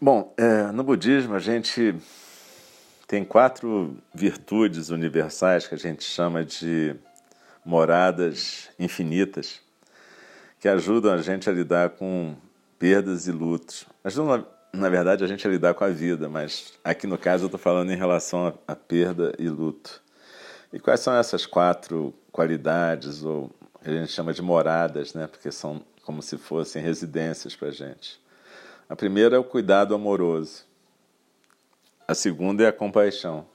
Bom, é, no budismo a gente tem quatro virtudes universais que a gente chama de moradas infinitas, que ajudam a gente a lidar com perdas e lutos. Ajudam, na verdade, a gente a lidar com a vida, mas aqui no caso eu estou falando em relação a, perda e luto. E quais são essas quatro qualidades, ou a gente chama de moradas, né? porque são como se fossem residências para a gente? A primeira é o cuidado amoroso. A segunda é a compaixão.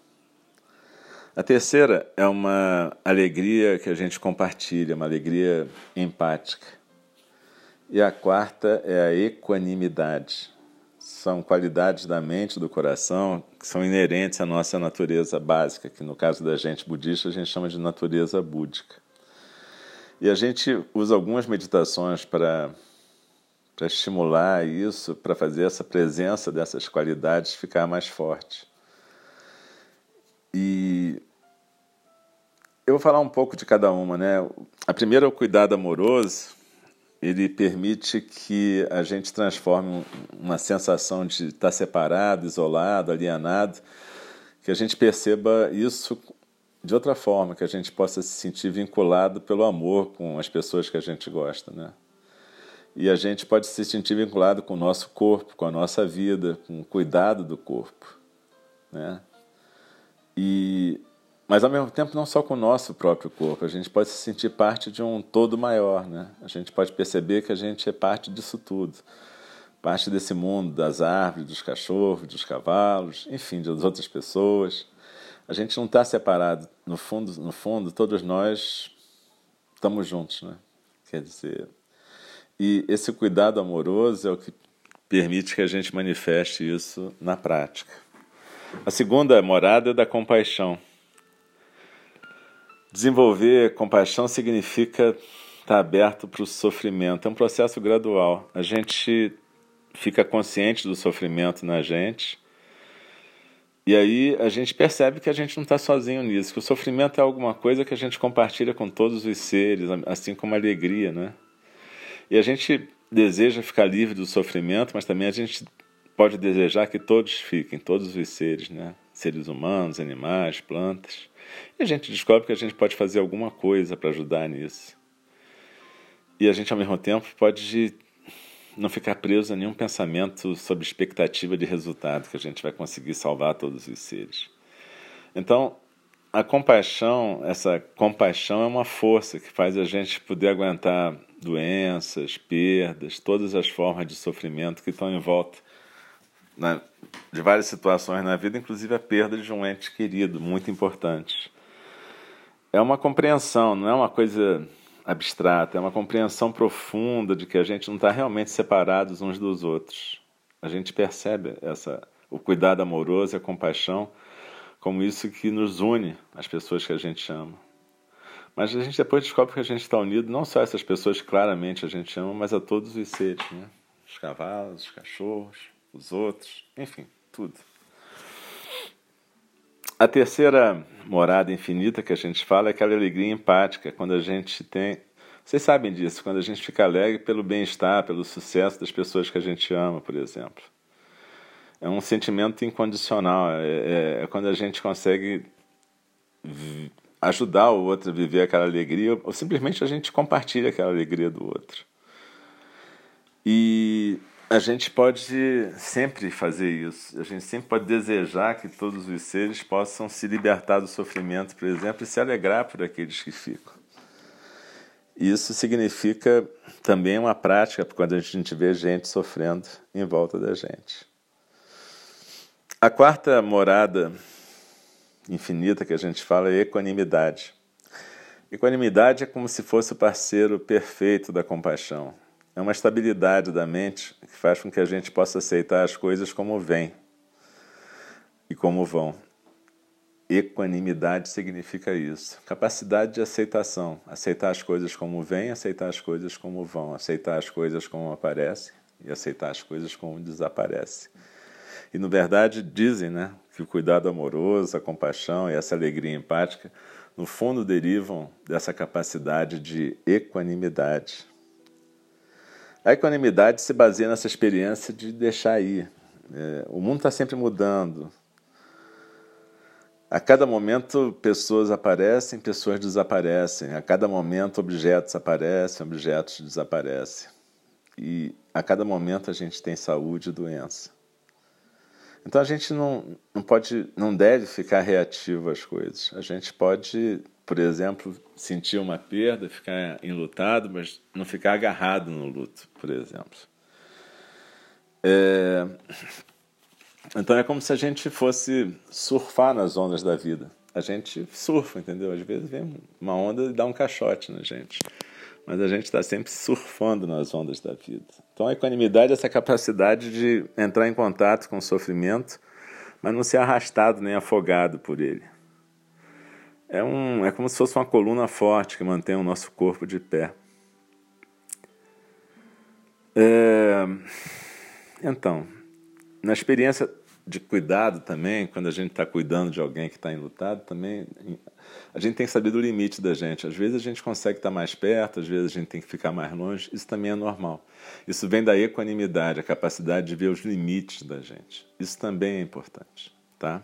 A terceira é uma alegria que a gente compartilha, uma alegria empática. E a quarta é a equanimidade. São qualidades da mente, do coração, que são inerentes à nossa natureza básica, que no caso da gente budista a gente chama de natureza búdica. E a gente usa algumas meditações para para estimular isso, para fazer essa presença dessas qualidades ficar mais forte. E eu vou falar um pouco de cada uma, né? A primeira é o cuidado amoroso. Ele permite que a gente transforme uma sensação de estar separado, isolado, alienado, que a gente perceba isso de outra forma, que a gente possa se sentir vinculado pelo amor com as pessoas que a gente gosta, né? E a gente pode se sentir vinculado com o nosso corpo, com a nossa vida, com o cuidado do corpo. Né? E, mas ao mesmo tempo não só com o nosso próprio corpo, a gente pode se sentir parte de um todo maior. Né? A gente pode perceber que a gente é parte disso tudo. Parte desse mundo, das árvores, dos cachorros, dos cavalos, enfim, das outras pessoas. A gente não está separado. No fundo, no fundo, todos nós estamos juntos. Né? Quer dizer, e esse cuidado amoroso é o que permite que a gente manifeste isso na prática. A segunda morada é da compaixão. Desenvolver compaixão significa estar aberto para o sofrimento. É um processo gradual. A gente fica consciente do sofrimento na gente. E aí a gente percebe que a gente não está sozinho nisso, que o sofrimento é alguma coisa que a gente compartilha com todos os seres, assim como a alegria, né? E a gente deseja ficar livre do sofrimento, mas também a gente pode desejar que todos fiquem, todos os seres, né? Seres humanos, animais, plantas. E a gente descobre que a gente pode fazer alguma coisa para ajudar nisso. E a gente, ao mesmo tempo, pode não ficar preso a nenhum pensamento sobre expectativa de resultado, que a gente vai conseguir salvar todos os seres. Então, a compaixão, essa compaixão é uma força que faz a gente poder aguentar doenças, perdas, todas as formas de sofrimento que estão em volta né, de várias situações na vida, inclusive a perda de um ente querido, muito importante. É uma compreensão, não é uma coisa abstrata, é uma compreensão profunda de que a gente não está realmente separados uns dos outros. A gente percebe essa, o cuidado amoroso e a compaixão como isso que nos une às pessoas que a gente ama. Mas a gente depois descobre que a gente está unido não só a essas pessoas que claramente a gente ama, mas a todos os seres, né? Os cavalos, os cachorros, os outros, enfim, tudo. A terceira morada infinita que a gente fala é aquela alegria empática, quando a gente tem. Vocês sabem disso, quando a gente fica alegre pelo bem-estar, pelo sucesso das pessoas que a gente ama, por exemplo. É um sentimento incondicional, é, é, é quando a gente consegue ajudar o outro a viver aquela alegria, ou simplesmente a gente compartilha aquela alegria do outro. E a gente pode sempre fazer isso. A gente sempre pode desejar que todos os seres possam se libertar do sofrimento, por exemplo, e se alegrar por aqueles que ficam. Isso significa também uma prática quando a gente vê gente sofrendo em volta da gente. A quarta morada infinita que a gente fala é equanimidade. Equanimidade é como se fosse o parceiro perfeito da compaixão. É uma estabilidade da mente que faz com que a gente possa aceitar as coisas como vêm e como vão. Equanimidade significa isso. Capacidade de aceitação. Aceitar as coisas como vêm, aceitar as coisas como vão. Aceitar as coisas como aparecem e aceitar as coisas como desaparecem. E, na verdade, dizem né, que o cuidado amoroso, a compaixão e essa alegria empática, no fundo, derivam dessa capacidade de equanimidade. A equanimidade se baseia nessa experiência de deixar ir, É, o mundo está sempre mudando. A cada momento, pessoas aparecem, pessoas desaparecem. A cada momento, objetos aparecem, objetos desaparecem. E a cada momento, a gente tem saúde e doença. Então, a gente não, não pode, não deve ficar reativo às coisas. A gente pode, por exemplo, sentir uma perda, ficar enlutado, mas não ficar agarrado no luto, por exemplo. É... Então é como se a gente fosse surfar nas ondas da vida. A gente surfa, entendeu? Às vezes vem uma onda e dá um caixote na gente. Mas a gente está sempre surfando nas ondas da vida. Então a equanimidade é essa capacidade de entrar em contato com o sofrimento, mas não ser arrastado nem afogado por ele. É, um, é como se fosse uma coluna forte que mantém o nosso corpo de pé. É... Então, na experiência de cuidado também, quando a gente está cuidando de alguém que está enlutado, também a gente tem que saber do limite da gente. Às vezes a gente consegue estar tá mais perto, às vezes a gente tem que ficar mais longe. Isso também é normal. Isso vem da equanimidade, a capacidade de ver os limites da gente. Isso também é importante, tá?